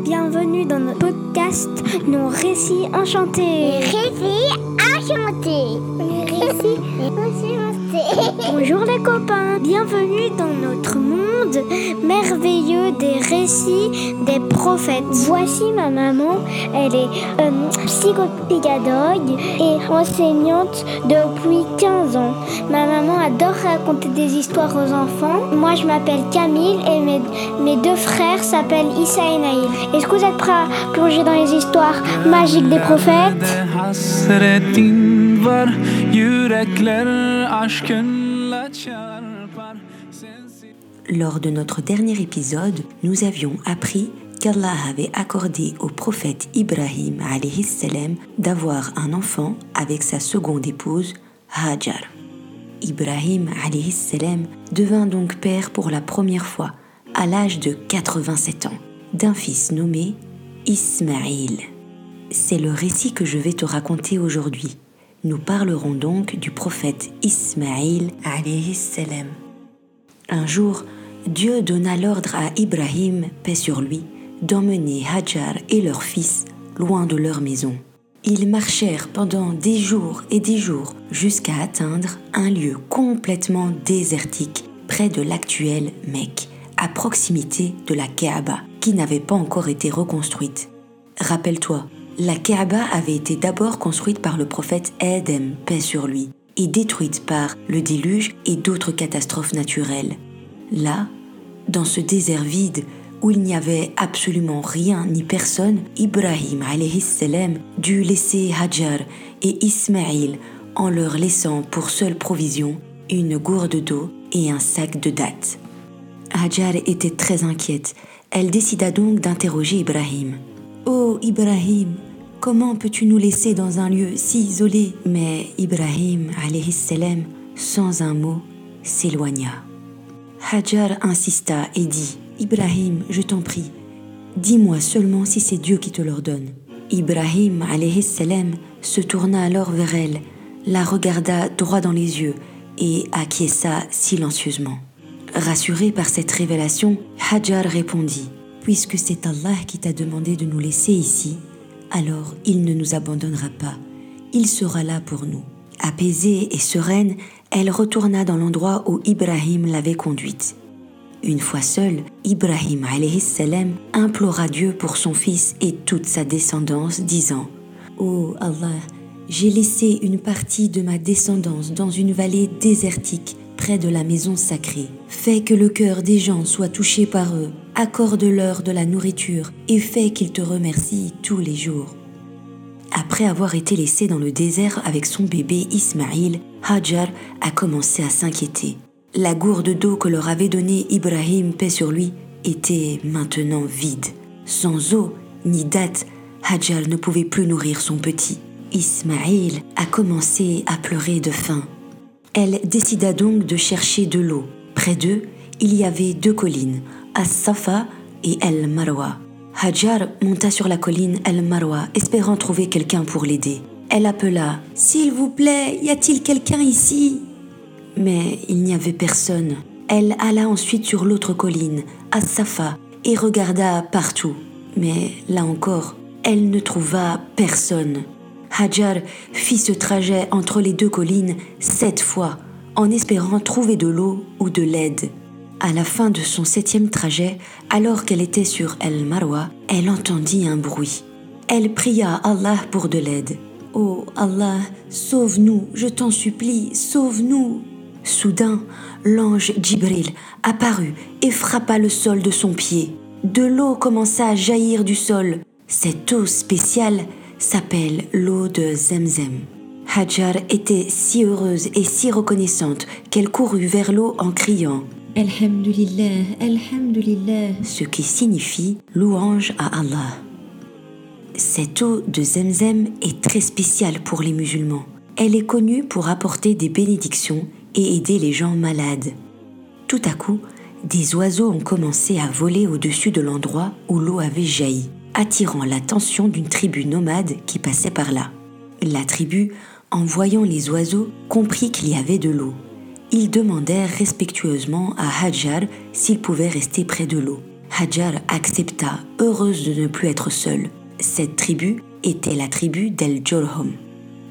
Bienvenue dans notre podcast Nos récits enchantés. Récits enchantés. Récits enchantés. Bonjour les copains, bienvenue dans notre monde merveilleux des récits des prophètes. Voici ma maman, elle est euh, psychopédagogue et enseignante depuis 15 ans. Ma maman adore raconter des histoires aux enfants. Moi je m'appelle Camille et mes, mes deux frères s'appellent Issa et Naïl. Est-ce que vous êtes prêts à plonger dans les histoires magiques des prophètes? Lors de notre dernier épisode, nous avions appris qu'Allah avait accordé au prophète Ibrahim d'avoir un enfant avec sa seconde épouse, Hajar. Ibrahim devint donc père pour la première fois à l'âge de 87 ans d'un fils nommé Ismaïl. C'est le récit que je vais te raconter aujourd'hui. Nous parlerons donc du prophète Ismaïl salam. Un jour, Dieu donna l'ordre à Ibrahim, paix sur lui, d'emmener Hajar et leur fils loin de leur maison. Ils marchèrent pendant des jours et des jours jusqu'à atteindre un lieu complètement désertique près de l'actuelle Mecque, à proximité de la Kaaba, qui n'avait pas encore été reconstruite. Rappelle-toi, la Kaaba avait été d'abord construite par le prophète Adam, paix sur lui, et détruite par le déluge et d'autres catastrophes naturelles. Là, dans ce désert vide où il n'y avait absolument rien ni personne, Ibrahim salam dut laisser Hajar et Ismaïl en leur laissant pour seule provision une gourde d'eau et un sac de dattes. Hajar était très inquiète. Elle décida donc d'interroger Ibrahim. Oh Ibrahim, comment peux-tu nous laisser dans un lieu si isolé? Mais Ibrahim, salam, sans un mot, s'éloigna. Hajar insista et dit Ibrahim, je t'en prie, dis-moi seulement si c'est Dieu qui te l'ordonne. Ibrahim salam se tourna alors vers elle, la regarda droit dans les yeux et acquiesça silencieusement. Rassuré par cette révélation, Hajar répondit Puisque c'est Allah qui t'a demandé de nous laisser ici, alors il ne nous abandonnera pas. Il sera là pour nous. Apaisée et sereine, elle retourna dans l'endroit où Ibrahim l'avait conduite. Une fois seul, Ibrahim salam implora Dieu pour son fils et toute sa descendance, disant Ô Allah, j'ai laissé une partie de ma descendance dans une vallée désertique de la maison sacrée. Fais que le cœur des gens soit touché par eux, accorde-leur de la nourriture et fais qu'ils te remercient tous les jours. Après avoir été laissé dans le désert avec son bébé Ismaïl, Hajar a commencé à s'inquiéter. La gourde d'eau que leur avait donnée Ibrahim, paix sur lui, était maintenant vide. Sans eau ni date, Hajar ne pouvait plus nourrir son petit. Ismaïl a commencé à pleurer de faim. Elle décida donc de chercher de l'eau. Près d'eux, il y avait deux collines, As-Safa et El Marwa. Hajar monta sur la colline El Marwa, espérant trouver quelqu'un pour l'aider. Elle appela S'il vous plaît, y a-t-il quelqu'un ici? Mais il n'y avait personne. Elle alla ensuite sur l'autre colline, As-Safa, et regarda partout. Mais là encore, elle ne trouva personne. Hajar fit ce trajet entre les deux collines sept fois, en espérant trouver de l'eau ou de l'aide. À la fin de son septième trajet, alors qu'elle était sur El Marwa, elle entendit un bruit. Elle pria Allah pour de l'aide. Oh Allah, sauve-nous, je t'en supplie, sauve-nous. Soudain, l'ange Djibril apparut et frappa le sol de son pied. De l'eau commença à jaillir du sol. Cette eau spéciale s'appelle l'eau de Zemzem. Hajar était si heureuse et si reconnaissante qu'elle courut vers l'eau en criant Alhamdulillah, Alhamdulillah, ce qui signifie louange à Allah. Cette eau de Zemzem est très spéciale pour les musulmans. Elle est connue pour apporter des bénédictions et aider les gens malades. Tout à coup, des oiseaux ont commencé à voler au-dessus de l'endroit où l'eau avait jailli, attirant l'attention d'une tribu nomade qui passait par là. La tribu, en voyant les oiseaux, comprit qu'il y avait de l'eau. Ils demandèrent respectueusement à Hajar s'il pouvait rester près de l'eau. Hajar accepta, heureuse de ne plus être seule. Cette tribu était la tribu d'El Jorhum.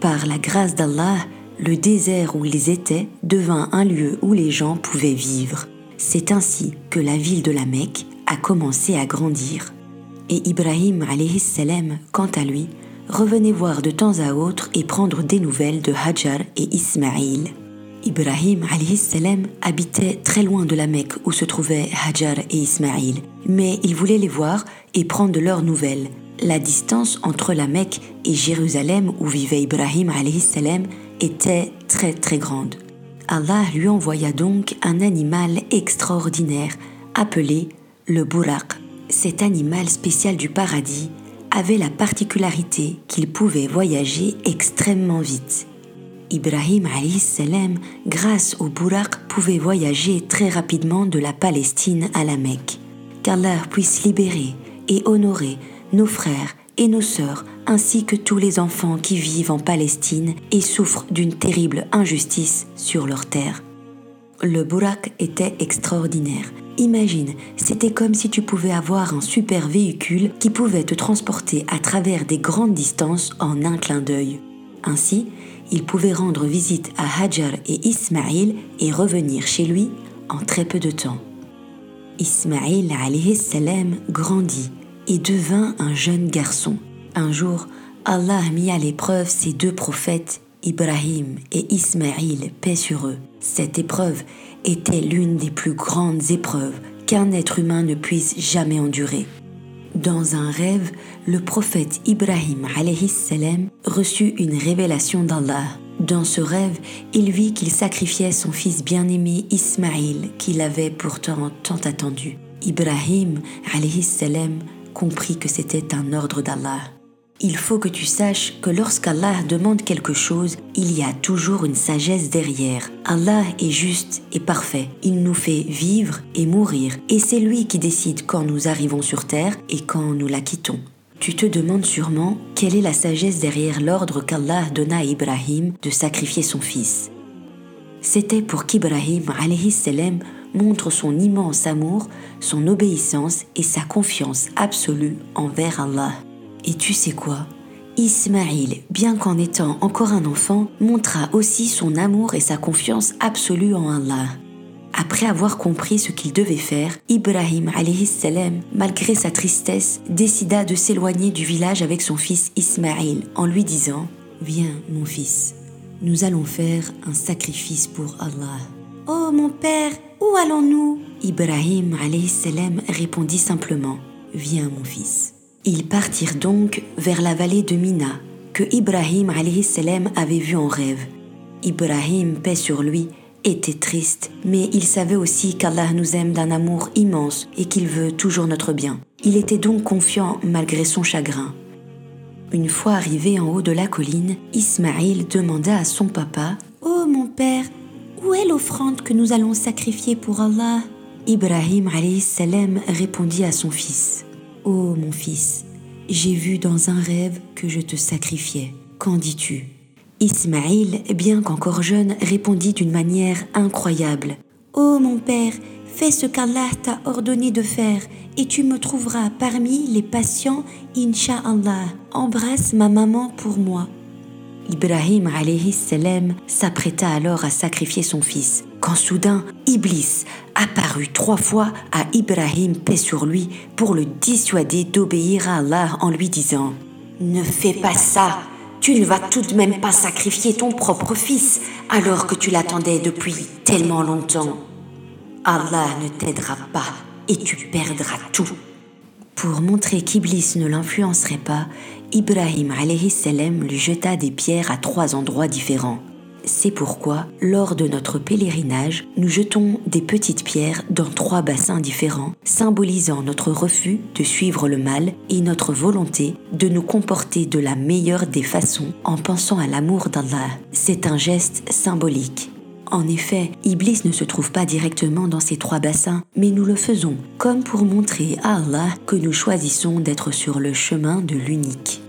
Par la grâce d'Allah, le désert où ils étaient devint un lieu où les gens pouvaient vivre. C'est ainsi que la ville de la Mecque a commencé à grandir. Et Ibrahim salam, quant à lui, revenait voir de temps à autre et prendre des nouvelles de Hajar et Ismaïl. Ibrahim salam habitait très loin de la Mecque où se trouvaient Hajar et Ismaïl, mais il voulait les voir et prendre leurs nouvelles. La distance entre la Mecque et Jérusalem où vivait Ibrahim salam était très très grande. Allah lui envoya donc un animal extraordinaire appelé le buraq. Cet animal spécial du paradis avait la particularité qu'il pouvait voyager extrêmement vite. Ibrahim salam, grâce au buraq, pouvait voyager très rapidement de la Palestine à la Mecque. Qu'Allah puisse libérer et honorer nos frères et nos sœurs ainsi que tous les enfants qui vivent en Palestine et souffrent d'une terrible injustice sur leur terre. Le Burak était extraordinaire. Imagine, c'était comme si tu pouvais avoir un super véhicule qui pouvait te transporter à travers des grandes distances en un clin d'œil. Ainsi, il pouvait rendre visite à Hajar et Ismaïl et revenir chez lui en très peu de temps. Ismaïl salam grandit et devint un jeune garçon. Un jour, Allah mit à l'épreuve ces deux prophètes, Ibrahim et Ismaïl, paix sur eux. Cette épreuve était l'une des plus grandes épreuves qu'un être humain ne puisse jamais endurer. Dans un rêve, le prophète Ibrahim salam reçut une révélation d'Allah. Dans ce rêve, il vit qu'il sacrifiait son fils bien-aimé Ismaïl, qu'il avait pourtant tant attendu. Ibrahim salam comprit que c'était un ordre d'Allah. Il faut que tu saches que lorsqu'Allah demande quelque chose, il y a toujours une sagesse derrière. Allah est juste et parfait. Il nous fait vivre et mourir, et c'est lui qui décide quand nous arrivons sur terre et quand nous la quittons. Tu te demandes sûrement quelle est la sagesse derrière l'ordre qu'Allah donna à Ibrahim de sacrifier son fils. C'était pour qu'Ibrahim montre son immense amour, son obéissance et sa confiance absolue envers Allah. Et tu sais quoi? Ismaïl, bien qu'en étant encore un enfant, montra aussi son amour et sa confiance absolue en Allah. Après avoir compris ce qu'il devait faire, Ibrahim salam, malgré sa tristesse, décida de s'éloigner du village avec son fils Ismaïl en lui disant Viens, mon fils, nous allons faire un sacrifice pour Allah. Oh mon père, où allons-nous? Ibrahim salam répondit simplement Viens, mon fils. Ils partirent donc vers la vallée de Mina, que Ibrahim avait vue en rêve. Ibrahim, paix sur lui, était triste, mais il savait aussi qu'Allah nous aime d'un amour immense et qu'il veut toujours notre bien. Il était donc confiant malgré son chagrin. Une fois arrivé en haut de la colline, Ismaïl demanda à son papa Oh mon père, où est l'offrande que nous allons sacrifier pour Allah? Ibrahim répondit à son fils oh, mon fils, j'ai vu dans un rêve que je te sacrifiais. Qu'en dis-tu? Ismaïl, bien qu'encore jeune, répondit d'une manière incroyable. oh, mon père, fais ce qu'Allah t'a ordonné de faire et tu me trouveras parmi les patients, Inch'Allah. Embrasse ma maman pour moi. Ibrahim salam s'apprêta alors à sacrifier son fils, quand soudain Iblis apparut trois fois à Ibrahim paix sur lui pour le dissuader d'obéir à Allah en lui disant Ne fais pas ça, tu ne vas tout de même pas sacrifier ton propre fils alors que tu l'attendais depuis tellement longtemps. Allah ne t'aidera pas et tu perdras tout. Pour montrer qu'Iblis ne l'influencerait pas, Ibrahim lui jeta des pierres à trois endroits différents. C'est pourquoi, lors de notre pèlerinage, nous jetons des petites pierres dans trois bassins différents, symbolisant notre refus de suivre le mal et notre volonté de nous comporter de la meilleure des façons en pensant à l'amour d'Allah. C'est un geste symbolique. En effet, Iblis ne se trouve pas directement dans ces trois bassins, mais nous le faisons comme pour montrer à Allah que nous choisissons d'être sur le chemin de l'unique.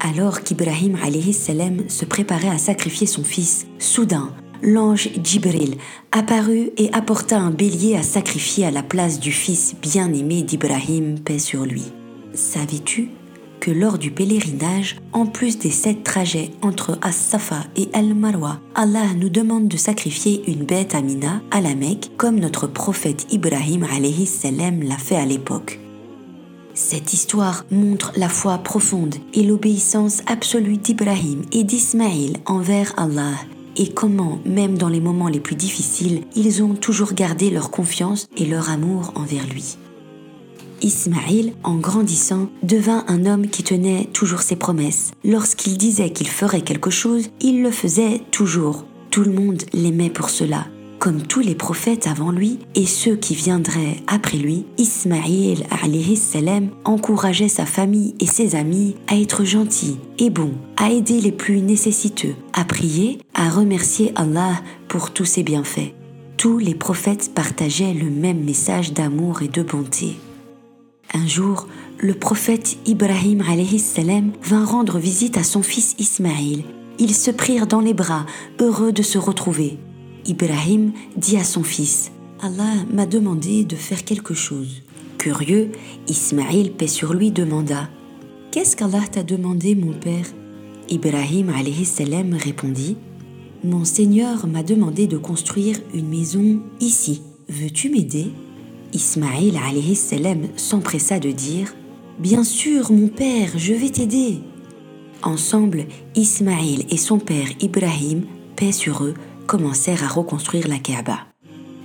Alors qu'Ibrahim salam se préparait à sacrifier son fils, soudain, l'ange Djibril apparut et apporta un bélier à sacrifier à la place du fils bien-aimé d'Ibrahim, paix sur lui. Savais-tu que lors du pèlerinage, en plus des sept trajets entre As-Safa et Al-Marwa, Allah nous demande de sacrifier une bête à Mina, à la Mecque, comme notre prophète Ibrahim l'a fait à l'époque. Cette histoire montre la foi profonde et l'obéissance absolue d'Ibrahim et d'Ismaïl envers Allah et comment, même dans les moments les plus difficiles, ils ont toujours gardé leur confiance et leur amour envers lui. Ismaïl, en grandissant, devint un homme qui tenait toujours ses promesses. Lorsqu'il disait qu'il ferait quelque chose, il le faisait toujours. Tout le monde l'aimait pour cela. Comme tous les prophètes avant lui et ceux qui viendraient après lui, Ismaïl salam encourageait sa famille et ses amis à être gentils et bons, à aider les plus nécessiteux, à prier, à remercier Allah pour tous ses bienfaits. Tous les prophètes partageaient le même message d'amour et de bonté. Un jour, le prophète Ibrahim salam vint rendre visite à son fils Ismaïl. Ils se prirent dans les bras, heureux de se retrouver. Ibrahim dit à son fils Allah m'a demandé de faire quelque chose. Curieux, Ismaïl, paix sur lui, demanda Qu'est-ce qu'Allah t'a demandé, mon père? Ibrahim salam répondit Mon Seigneur m'a demandé de construire une maison ici. Veux-tu m'aider? Ismaïl salam s'empressa de dire Bien sûr, mon père, je vais t'aider. Ensemble, Ismaïl et son père Ibrahim, paix sur eux, commencèrent à reconstruire la Kaaba.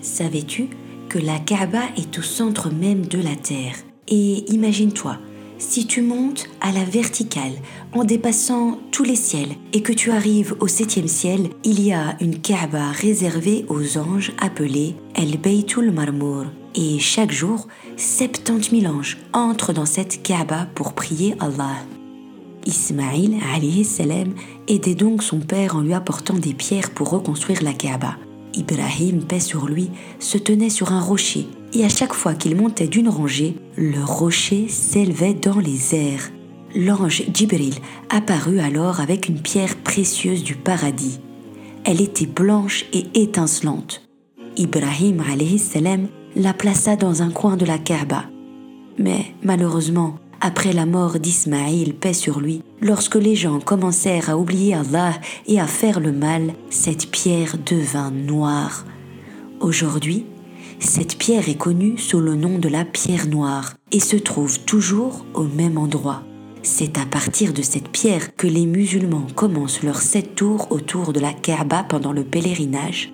Savais-tu que la Kaaba est au centre même de la terre? Et imagine-toi, si tu montes à la verticale en dépassant tous les ciels et que tu arrives au septième ciel, il y a une Kaaba réservée aux anges appelée El Beitul Marmour. Et chaque jour, 70 000 anges entrent dans cette Kaaba pour prier Allah. Ismaïl salam aidait donc son père en lui apportant des pierres pour reconstruire la Kaaba. Ibrahim, paix sur lui, se tenait sur un rocher et à chaque fois qu'il montait d'une rangée, le rocher s'élevait dans les airs. L'ange Djibril apparut alors avec une pierre précieuse du paradis. Elle était blanche et étincelante. Ibrahim salam la plaça dans un coin de la Kaaba. Mais malheureusement, après la mort d'Ismaïl, paix sur lui, lorsque les gens commencèrent à oublier Allah et à faire le mal, cette pierre devint noire. Aujourd'hui, cette pierre est connue sous le nom de la pierre noire et se trouve toujours au même endroit. C'est à partir de cette pierre que les musulmans commencent leurs sept tours autour de la Kaaba pendant le pèlerinage.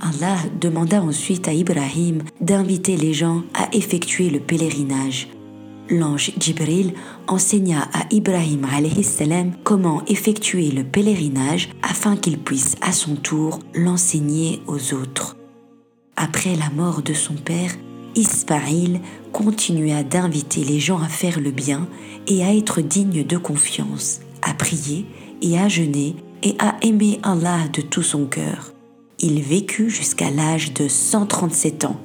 Allah demanda ensuite à Ibrahim d'inviter les gens à effectuer le pèlerinage l'ange Djibril enseigna à Ibrahim salam comment effectuer le pèlerinage afin qu'il puisse à son tour l'enseigner aux autres. Après la mort de son père, Ismaïl continua d'inviter les gens à faire le bien et à être dignes de confiance, à prier et à jeûner et à aimer Allah de tout son cœur. Il vécut jusqu'à l'âge de 137 ans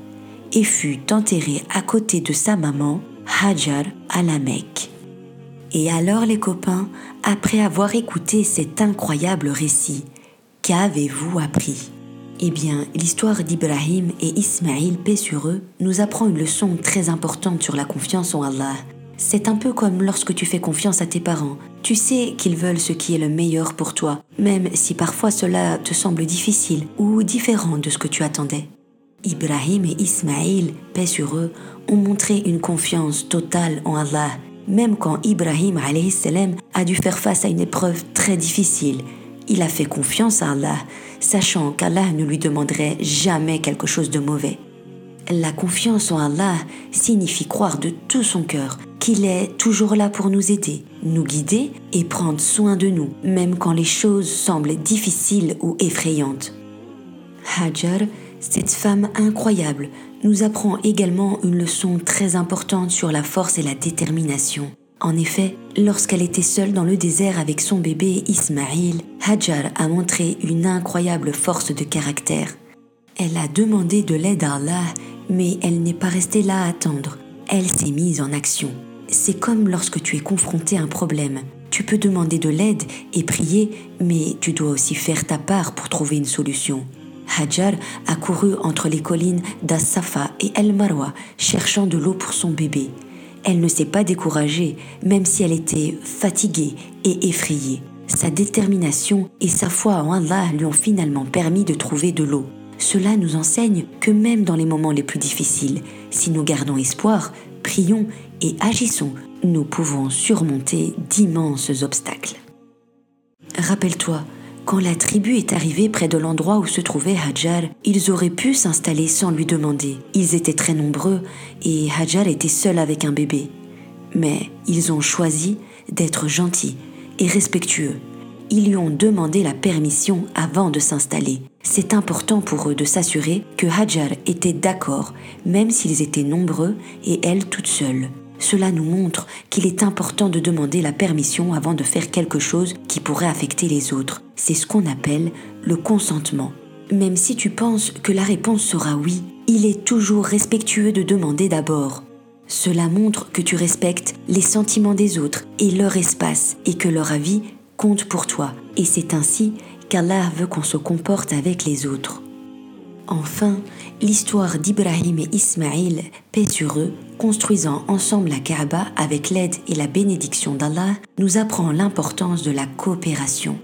et fut enterré à côté de sa maman Hajar à la Mecque. Et alors les copains, après avoir écouté cet incroyable récit, qu'avez-vous appris? Eh bien, l'histoire d'Ibrahim et Ismaïl, paix sur eux, nous apprend une leçon très importante sur la confiance en Allah. C'est un peu comme lorsque tu fais confiance à tes parents. Tu sais qu'ils veulent ce qui est le meilleur pour toi, même si parfois cela te semble difficile ou différent de ce que tu attendais. Ibrahim et Ismaïl, paix sur eux, ont montré une confiance totale en Allah, même quand Ibrahim salam a dû faire face à une épreuve très difficile. Il a fait confiance à Allah, sachant qu'Allah ne lui demanderait jamais quelque chose de mauvais. La confiance en Allah signifie croire de tout son cœur qu'il est toujours là pour nous aider, nous guider et prendre soin de nous, même quand les choses semblent difficiles ou effrayantes. Hajar cette femme incroyable nous apprend également une leçon très importante sur la force et la détermination. En effet, lorsqu'elle était seule dans le désert avec son bébé Ismaïl, Hajar a montré une incroyable force de caractère. Elle a demandé de l'aide à Allah, mais elle n'est pas restée là à attendre. Elle s'est mise en action. C'est comme lorsque tu es confronté à un problème. Tu peux demander de l'aide et prier, mais tu dois aussi faire ta part pour trouver une solution. Hajar a couru entre les collines d'As-Safa et El Marwa, cherchant de l'eau pour son bébé. Elle ne s'est pas découragée, même si elle était fatiguée et effrayée. Sa détermination et sa foi en Allah lui ont finalement permis de trouver de l'eau. Cela nous enseigne que même dans les moments les plus difficiles, si nous gardons espoir, prions et agissons, nous pouvons surmonter d'immenses obstacles. Rappelle-toi, quand la tribu est arrivée près de l'endroit où se trouvait Hajar, ils auraient pu s'installer sans lui demander. Ils étaient très nombreux et Hajar était seul avec un bébé. Mais ils ont choisi d'être gentils et respectueux. Ils lui ont demandé la permission avant de s'installer. C'est important pour eux de s'assurer que Hajar était d'accord, même s'ils étaient nombreux et elle toute seule. Cela nous montre qu'il est important de demander la permission avant de faire quelque chose qui pourrait affecter les autres. C'est ce qu'on appelle le consentement. Même si tu penses que la réponse sera oui, il est toujours respectueux de demander d'abord. Cela montre que tu respectes les sentiments des autres et leur espace et que leur avis compte pour toi. Et c'est ainsi qu'Allah veut qu'on se comporte avec les autres. Enfin, l'histoire d'Ibrahim et Ismaïl, paix sur eux, construisant ensemble la Kaaba avec l'aide et la bénédiction d'Allah, nous apprend l'importance de la coopération.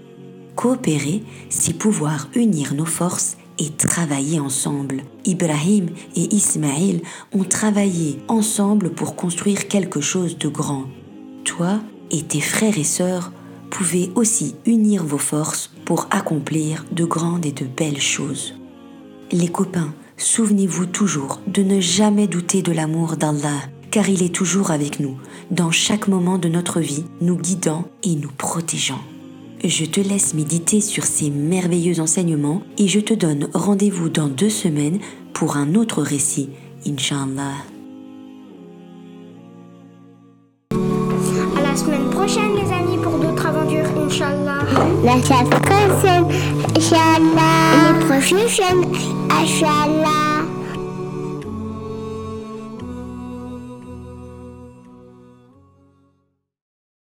Coopérer, c'est pouvoir unir nos forces et travailler ensemble. Ibrahim et Ismaïl ont travaillé ensemble pour construire quelque chose de grand. Toi et tes frères et sœurs pouvez aussi unir vos forces pour accomplir de grandes et de belles choses. Les copains, souvenez-vous toujours de ne jamais douter de l'amour d'Allah, car il est toujours avec nous, dans chaque moment de notre vie, nous guidant et nous protégeant. Je te laisse méditer sur ces merveilleux enseignements et je te donne rendez-vous dans deux semaines pour un autre récit, Inch'Allah. À la semaine prochaine, les amis, pour d'autres aventures, Inch'Allah. La semaine prochaine, Inch'Allah. Les prochaines chaînes, Inch'Allah.